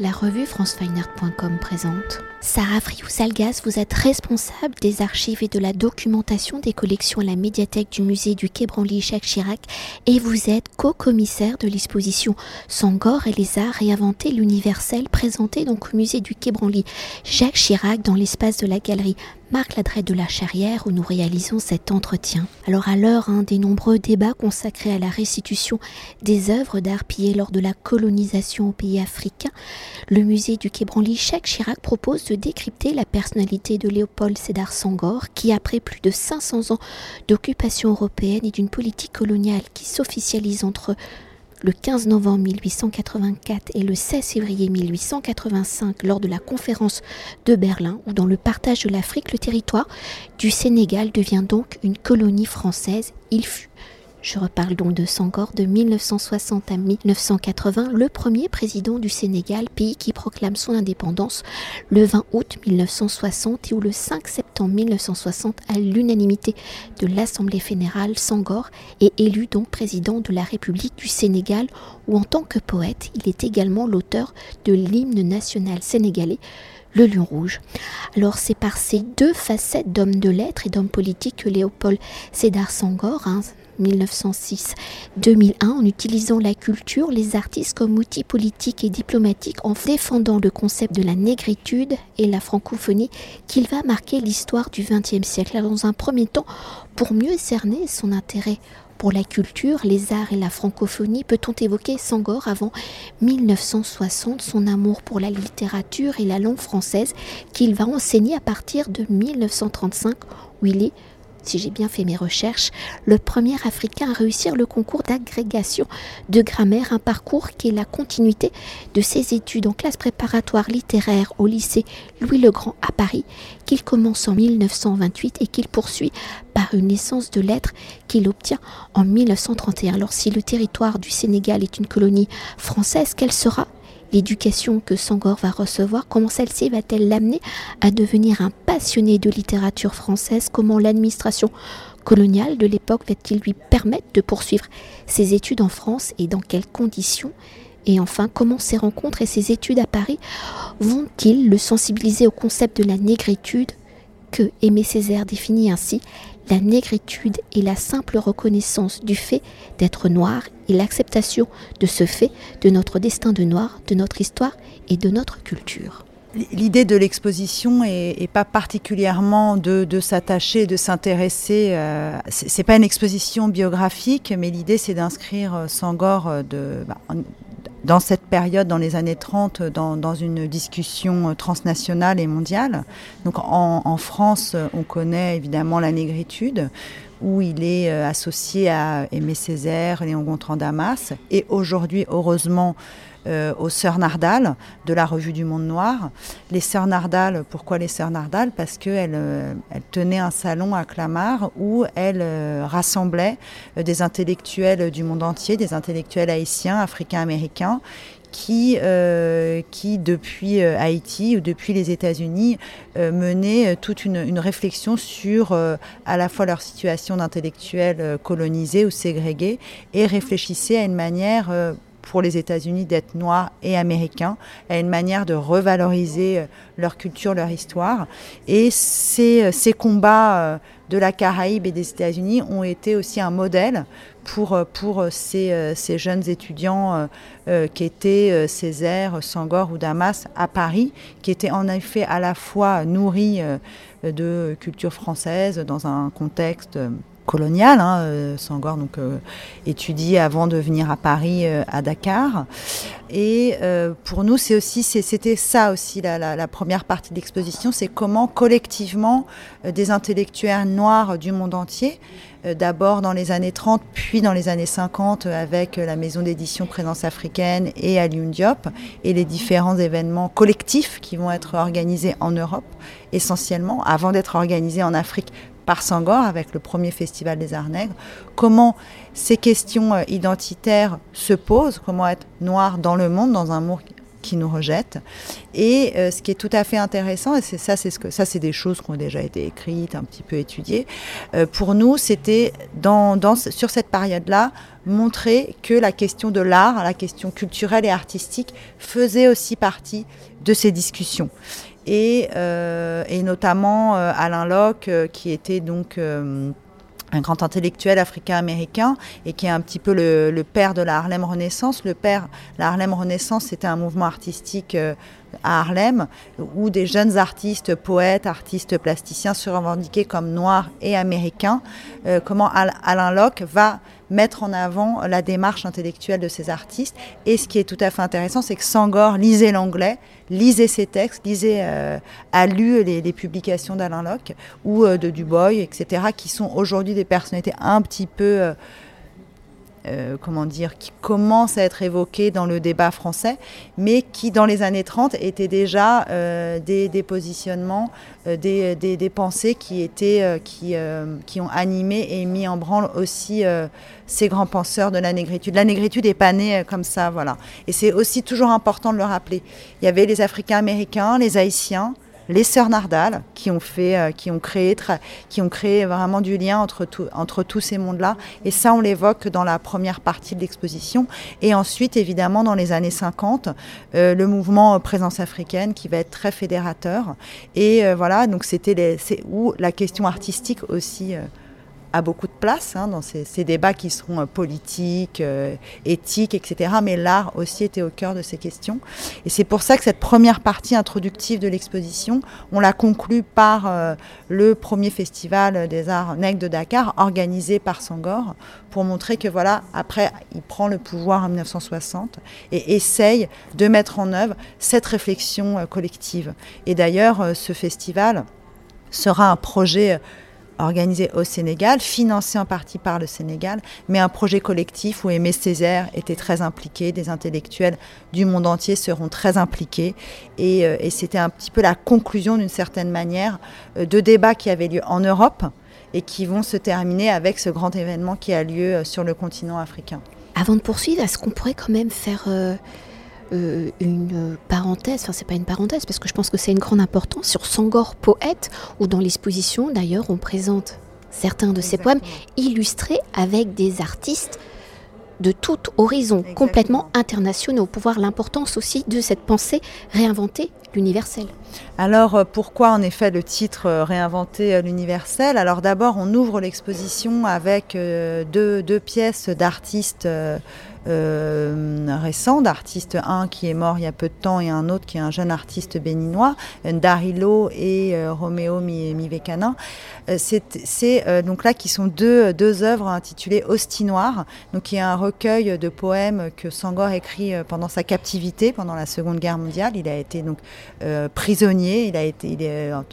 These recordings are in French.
La revue francefineart.com présente. Sarah Friou-Salgas, vous êtes responsable des archives et de la documentation des collections à la médiathèque du musée du Quai Branly Jacques Chirac et vous êtes co-commissaire de l'exposition Sangor et les arts réinventés l'universel présentée donc au musée du Quai Branly Jacques Chirac dans l'espace de la galerie Marc Ladret de la Charrière où nous réalisons cet entretien. Alors à l'heure hein, des nombreux débats consacrés à la restitution des œuvres d'art pillées lors de la colonisation au pays africains, le musée du Quai Branly Chirac propose de décrypter la personnalité de Léopold Sédar Senghor qui, après plus de 500 ans d'occupation européenne et d'une politique coloniale qui s'officialise entre le 15 novembre 1884 et le 16 février 1885 lors de la conférence de Berlin où dans le partage de l'Afrique, le territoire du Sénégal devient donc une colonie française. Il fut je reparle donc de Sangor de 1960 à 1980, le premier président du Sénégal, pays qui proclame son indépendance le 20 août 1960 et où le 5 septembre 1960, à l'unanimité de l'Assemblée fédérale, Sangor est élu donc président de la République du Sénégal, où en tant que poète, il est également l'auteur de l'hymne national sénégalais le lion rouge. Alors c'est par ces deux facettes d'homme de lettres et d'homme politique que Léopold Sédar Sangor, hein, 1906-2001 en utilisant la culture, les artistes comme outil politique et diplomatique en défendant le concept de la négritude et la francophonie qu'il va marquer l'histoire du XXe siècle. dans un premier temps, pour mieux cerner son intérêt pour la culture, les arts et la francophonie, peut-on évoquer Sangor avant 1960, son amour pour la littérature et la langue française qu'il va enseigner à partir de 1935 où il est si j'ai bien fait mes recherches, le premier Africain à réussir le concours d'agrégation de grammaire, un parcours qui est la continuité de ses études en classe préparatoire littéraire au lycée Louis-le-Grand à Paris, qu'il commence en 1928 et qu'il poursuit par une licence de lettres qu'il obtient en 1931. Alors si le territoire du Sénégal est une colonie française, quelle sera l'éducation que Sangor va recevoir, comment celle-ci va-t-elle l'amener à devenir un passionné de littérature française, comment l'administration coloniale de l'époque va-t-il lui permettre de poursuivre ses études en France et dans quelles conditions? Et enfin, comment ces rencontres et ces études à Paris vont-ils le sensibiliser au concept de la négritude? Que Aimé Césaire définit ainsi la négritude est la simple reconnaissance du fait d'être noir et l'acceptation de ce fait, de notre destin de noir, de notre histoire et de notre culture. L'idée de l'exposition est, pas particulièrement de, s'attacher, de s'intéresser. Euh, c'est pas une exposition biographique, mais l'idée c'est d'inscrire euh, Sangor euh, de, bah, dans cette période, dans les années 30, dans, une discussion transnationale et mondiale. Donc en, France, on connaît évidemment la négritude, où il est euh, associé à Aimé Césaire, Léon Gontran Damas, et aujourd'hui, heureusement, euh, aux Sœurs Nardal de la revue du Monde Noir. Les Sœurs Nardal, pourquoi les Sœurs Nardal? Parce qu'elles euh, tenaient un salon à Clamart où elles euh, rassemblaient des intellectuels du monde entier, des intellectuels haïtiens, africains, américains, qui, qui depuis Haïti ou depuis les États-Unis menaient toute une, une réflexion sur à la fois leur situation d'intellectuels colonisés ou ségrégés et réfléchissaient à une manière pour les États-Unis d'être noirs et américains, à une manière de revaloriser euh, leur culture, leur histoire. Et ces, euh, ces combats euh, de la Caraïbe et des États-Unis ont été aussi un modèle pour, pour ces, ces jeunes étudiants qui étaient Césaire, Sangor ou Damas à Paris, qui étaient en effet à la fois nourris de culture française dans un contexte coloniale. Hein, euh, Sangor donc euh, étudie avant de venir à Paris, euh, à Dakar. Et pour nous, c'est aussi, c'était ça aussi la, première partie de l'exposition, c'est comment collectivement des intellectuels noirs du monde entier, d'abord dans les années 30, puis dans les années 50 avec la maison d'édition Présence africaine et Alioune Diop, et les différents événements collectifs qui vont être organisés en Europe essentiellement, avant d'être organisés en Afrique par Sangor avec le premier festival des Arts Nègres, comment ces questions euh, identitaires se posent, comment être noir dans le monde, dans un monde qui nous rejettent. Et ce qui est tout à fait intéressant, et ça, c'est des choses qui ont déjà été écrites, un petit peu étudiées. pour nous, c'était sur cette période-là montrer que la question de l'art, la question culturelle et artistique faisait aussi partie de ces discussions. Et, euh, et notamment euh, Alain Locke, euh, qui était donc un grand intellectuel africain-américain et qui est un petit peu le, père de la Harlem Renaissance. Le père, la Harlem Renaissance, c'était un mouvement artistique à Harlem où des jeunes artistes, poètes, artistes plasticiens se revendiquaient comme noirs et américains. comment Alain Locke va mettre en avant la démarche intellectuelle de ces artistes. Et ce qui est tout à fait intéressant, c'est que Sangor lisait l'anglais, lisait ses textes, lisait, euh, a lu les, publications d'Alain Locke ou euh, de Dubois, etc., qui sont aujourd'hui des personnalités un petit peu... Euh, comment dire, qui commence à être évoqué dans le débat français, mais qui dans les années 30 étaient déjà euh, des, positionnements, euh, des, des, pensées qui étaient, qui, ont animé et mis en branle aussi ces grands penseurs de la négritude. La négritude n'est pas née comme ça, voilà. Et c'est aussi toujours important de le rappeler. Il y avait les Africains américains, les Haïtiens, les sœurs Nardal, qui ont fait, euh, qui ont créé, qui ont créé vraiment du lien entre, tous ces mondes-là. Et ça, on l'évoque dans la première partie de l'exposition. Et ensuite, évidemment, dans les années 50, euh, le mouvement Présence africaine, qui va être très fédérateur. Et euh, voilà, donc c'était où la question artistique aussi beaucoup de place hein, dans ces, débats qui seront euh, politiques, euh, éthiques, etc. Mais l'art aussi était au cœur de ces questions. Et c'est pour ça que cette première partie introductive de l'exposition, on l'a conclue par euh, le premier festival des arts nègres de Dakar, organisé par Sangor, pour montrer que voilà, après, il prend le pouvoir en 1960 et essaye de mettre en œuvre cette réflexion collective. Et d'ailleurs, ce festival sera un projet organisé au Sénégal, financé en partie par le Sénégal, mais un projet collectif où Aimé Césaire était très impliqué, des intellectuels du monde entier seront très impliqués. Et, euh, c'était un petit peu la conclusion d'une certaine manière euh, de débats qui avaient lieu en Europe et qui vont se terminer avec ce grand événement qui a lieu euh, sur le continent africain. Avant de poursuivre, est-ce qu'on pourrait quand même faire... une parenthèse, enfin c'est pas une parenthèse parce que je pense que c'est une grande importance sur Sangor poète, où dans l'exposition d'ailleurs on présente certains de ses poèmes illustrés avec des artistes de tout horizon, complètement internationaux, pour voir l'importance aussi de cette pensée réinventer l'universel. Alors euh, pourquoi en effet le titre euh, Réinventer l'universel Alors d'abord on ouvre l'exposition avec deux, deux, pièces d'artistes euh, récents, d'artistes, un qui est mort il y a peu de temps et un autre qui est un jeune artiste béninois, Darilo et euh, Roméo Mivekana. Euh, c'est euh, donc là qui sont deux, deux œuvres intitulées Hostie Noire, donc qui est un recueil de poèmes que Sangor écrit pendant sa captivité, pendant la Seconde Guerre mondiale. Il a été donc prisonnier, il, a été,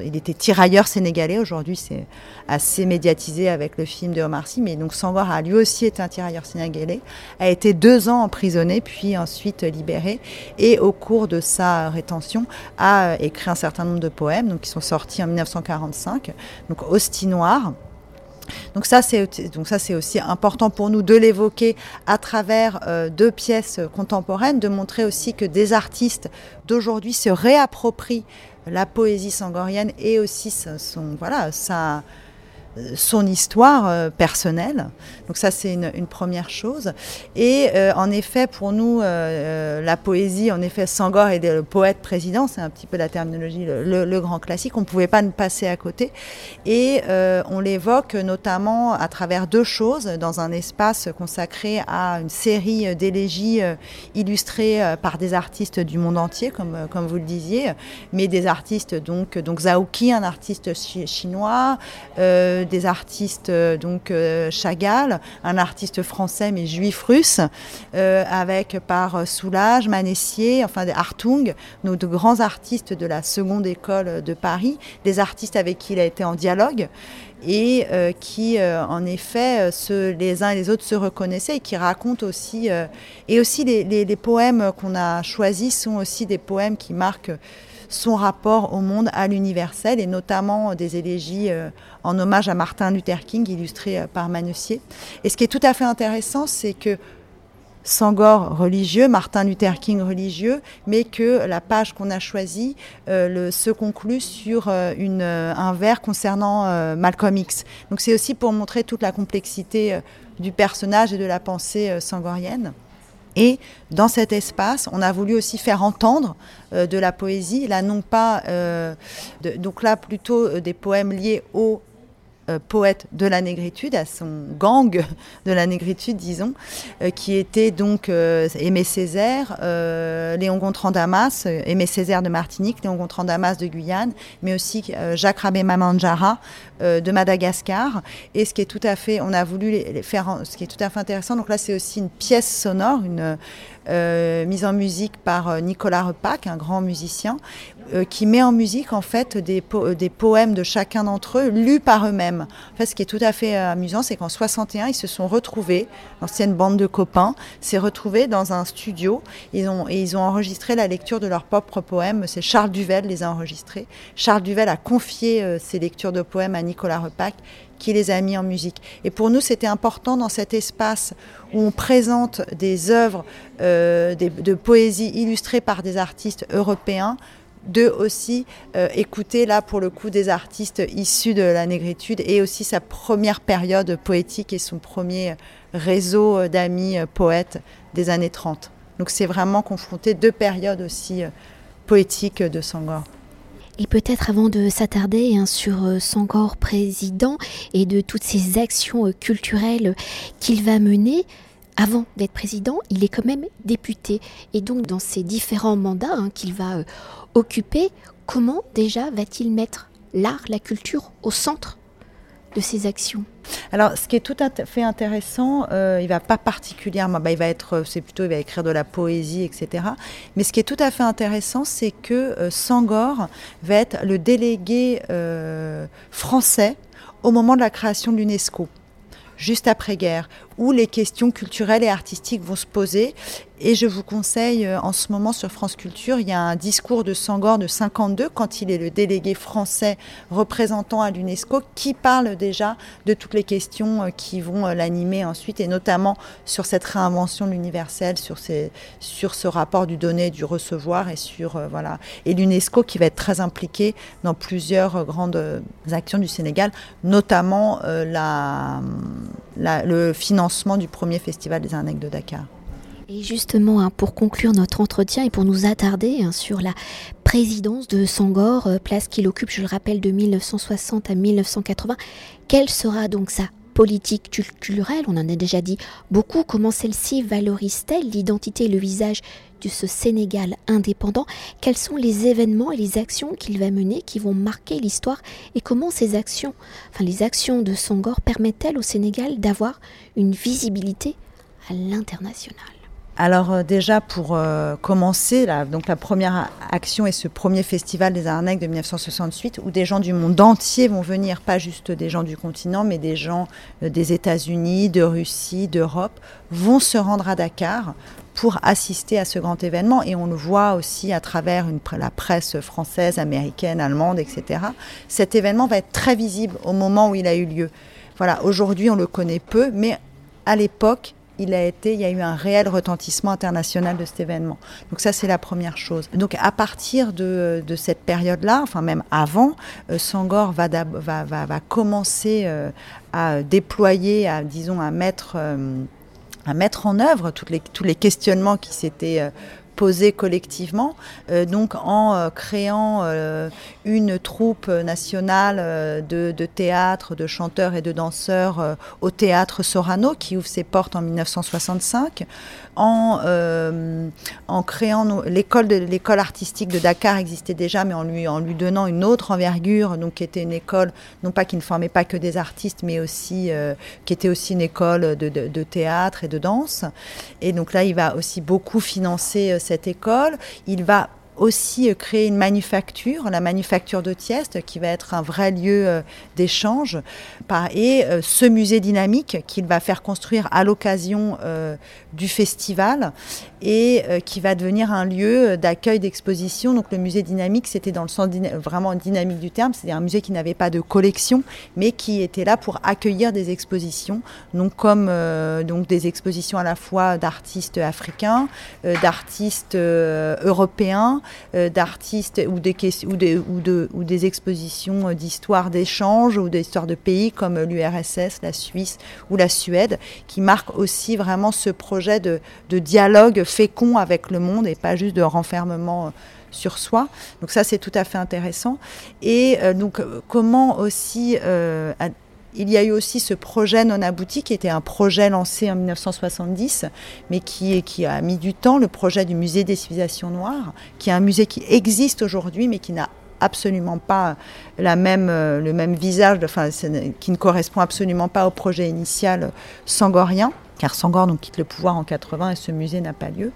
il était tirailleur sénégalais. Aujourd'hui, c'est assez médiatisé avec le film de Omar Sy, mais donc Sangor a lui aussi été un tirailleur sénégalais, a été deux ans emprisonné, puis ensuite libéré, et au cours de sa rétention a écrit un certain nombre de poèmes, donc qui sont sortis en 1945, donc Hostie Noire. Donc ça, c'est donc ça c'est aussi important pour nous de l'évoquer à travers euh, deux pièces contemporaines, de montrer aussi que des artistes d'aujourd'hui se réapproprient la poésie sangorienne et aussi son voilà ça son histoire euh, personnelle. Donc ça, c'est une, première chose. Et euh, en effet, pour nous, euh, la poésie, en effet, Sangor est le poète président, c'est un petit peu la terminologie, le, grand classique. On ne pouvait pas nous passer à côté. Et on l'évoque notamment à travers deux choses, dans un espace consacré à une série d'élégies illustrées par des artistes du monde entier, comme, comme vous le disiez, mais des artistes, donc, donc Zhao un artiste chinois, des artistes, euh, donc euh, Chagall, un artiste français mais juif russe, euh, avec par Soulage, Manessier, enfin des Hartung, nos de grands artistes de la seconde école de Paris, des artistes avec qui il a été en dialogue et qui, en effet, les uns et les autres se reconnaissaient et qui racontent aussi. et aussi, les poèmes qu'on a choisis sont aussi des poèmes qui marquent son rapport au monde, à l'universel, et notamment des élégies euh, en hommage à Martin Luther King, illustrées euh, par Manussier. Et ce qui est tout à fait intéressant, c'est que Sangor religieux, Martin Luther King religieux, mais que la page qu'on a choisie euh, se conclut sur euh, euh, un vers concernant Malcolm X. Donc c'est aussi pour montrer toute la complexité du personnage et de la pensée sangorienne. Et dans cet espace, on a voulu aussi faire entendre de la poésie, là non pas, donc là plutôt des poèmes liés au euh, poète de la négritude, à son gang de la négritude, disons, euh, qui était donc euh, Aimé Césaire, Léon Gontran Damas, Aimé Césaire de Martinique, Léon Gontran Damas de Guyane, mais aussi Jacques Rabé Mamandjara de Madagascar. Et ce qui est tout à fait, on a voulu les faire, ce qui est tout à fait intéressant. Donc là, c'est aussi une pièce sonore, une mise en musique par Nicolas Repac, un grand musicien, euh, qui met en musique en fait des, euh, poèmes de chacun d'entre eux lus par eux-mêmes. En fait, ce qui est tout à fait euh, amusant, c'est qu'en 61, ils se sont retrouvés, l'ancienne bande de copains, s'est retrouvés dans un studio. Ils ont, et ils ont enregistré la lecture de leurs propres poèmes. C'est Charles Duvel les a enregistrés. Charles Duvel a confié ces lectures de poèmes à Nicolas Repac qui les a mis en musique. Et pour nous, c'était important dans cet espace où on présente des œuvres de poésie illustrées par des artistes européens de aussi euh, écouter là pour le coup des artistes issus de la négritude et aussi sa première période poétique et son premier réseau euh, d'amis euh, poètes des années 30. Donc c'est vraiment confronter deux périodes aussi poétiques de Sangor. Et peut-être avant de s'attarder hein, sur Sangor président et de toutes ces actions culturelles qu'il va mener, avant d'être président, il est quand même député. Et donc dans ces différents mandats hein, qu'il va occupé, comment déjà va-t-il mettre l'art, la culture au centre de ses actions? Alors, ce qui est tout à fait intéressant, euh, il va pas particulièrement, bah, il va être, c'est plutôt, il va écrire de la poésie, etc. Mais ce qui est tout à fait intéressant, c'est que euh, Sangor va être le délégué euh, français au moment de la création de l'UNESCO juste après-guerre, où les questions culturelles et artistiques vont se poser. Et je vous conseille, euh, en ce moment sur France Culture, il y a un discours de Sangor de 52, quand il est le délégué français représentant à l'UNESCO, qui parle déjà de toutes les questions euh, qui vont euh, l'animer ensuite, et notamment sur cette réinvention de l'universel, sur, ce rapport du donner, du recevoir, et sur et l'UNESCO qui va être très impliqué dans plusieurs grandes actions du Sénégal, notamment la, le financement du premier festival des Arnaques de Dakar. Et justement, hein, pour conclure notre entretien et pour nous attarder hein, sur la présidence de Sangor, euh, place qu'il occupe, je le rappelle, de 1960 à 1980, quelle sera donc sa politique culturelle? On en a déjà dit beaucoup. Comment celle-ci valorise-t-elle l'identité et le visage ce Sénégal indépendant. Quels sont les événements et les actions qu'il va mener qui vont marquer l'histoire Et comment ces actions, enfin les actions de Sangor, permettent-elles au Sénégal d'avoir une visibilité à l'international? Alors euh, déjà pour euh, commencer, donc la première action est ce premier festival des Arnaques de 1968 où des gens du monde entier vont venir, pas juste des gens du continent, mais des gens euh, des États-Unis, de Russie, d'Europe, vont se rendre à Dakar pour assister à ce grand événement. Et on le voit aussi à travers la presse française, américaine, allemande, etc. Cet événement va être très visible au moment où il a eu lieu. Voilà, aujourd'hui on le connaît peu, mais à l'époque, il a été, il y a eu un réel retentissement international de cet événement. Donc ça, c'est la première chose. Donc à partir de, cette période-là, enfin même avant, euh, Sangor va, va, va, commencer euh, à déployer, à, disons, à mettre, euh, à mettre en œuvre toutes les, tous les questionnements qui s'étaient posés collectivement, donc en créant une troupe nationale euh, de, théâtre, de chanteurs et de danseurs euh, au théâtre Sorano qui ouvre ses portes en 1965, en, euh, créant l'école artistique de Dakar existait déjà, mais en lui en lui donnant une autre envergure, donc qui était une école non pas qui ne formait pas que des artistes, mais aussi qui était aussi une école de, de, théâtre et de danse. Et donc là, il va aussi beaucoup financer cette école. Il va aussi créer une manufacture, la manufacture de Tieste, qui va être un vrai lieu d'échange, et ce musée dynamique qu'il va faire construire à l'occasion du festival et qui va devenir un lieu d'accueil d'exposition. Donc le musée dynamique, c'était dans le sens vraiment dynamique du terme, c'est un musée qui n'avait pas de collection, mais qui était là pour accueillir des expositions, donc comme donc des expositions à la fois d'artistes africains, d'artistes européens, euh, d'artistes ou des, ou, des, ou, ou des expositions euh, d'histoire d'échange ou d'histoire de pays comme l'URSS, la Suisse ou la Suède, qui marquent aussi vraiment ce projet de, de dialogue fécond avec le monde et pas juste de renfermement euh, sur soi. Donc ça, c'est tout à fait intéressant. Et donc, comment aussi il y a eu aussi ce projet non abouti qui était un projet lancé en 1970, mais qui, qui a mis du temps, le projet du musée des civilisations noires, qui est un musée qui existe aujourd'hui, mais qui n'a absolument pas la même, euh, le même visage, enfin, qui ne correspond absolument pas au projet initial sangorien, car Sangor donc, quitte le pouvoir en 80 et ce musée n'a pas lieu.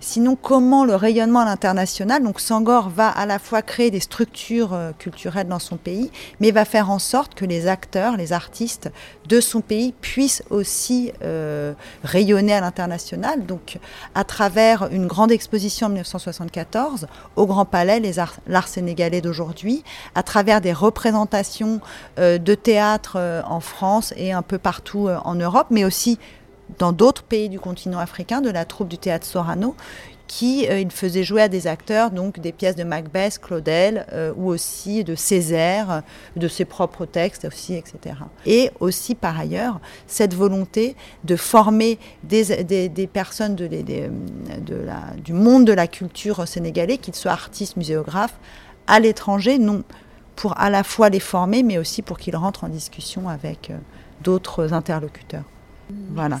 Sinon, comment le rayonnement à l'international, donc Sangor va à la fois créer des structures euh, culturelles dans son pays, mais va faire en sorte que les acteurs, les artistes de son pays puissent aussi euh, rayonner à l'international. Donc, à travers une grande exposition en 1974 au Grand Palais, les l'art sénégalais d'aujourd'hui, à travers des représentations euh, de théâtre en France et un peu partout en Europe, mais aussi dans d'autres pays du continent africain, de la troupe du théâtre Sorano, qui euh, il faisait jouer à des acteurs donc des pièces de Macbeth, Claudel euh, ou aussi de Césaire, de ses propres textes aussi, etc. Et aussi par ailleurs cette volonté de former des, des, personnes du monde de la culture sénégalais, qu'ils soient artistes, muséographes, à l'étranger, non pour à la fois les former, mais aussi pour qu'ils rentrent en discussion avec euh, d'autres interlocuteurs. Voilà.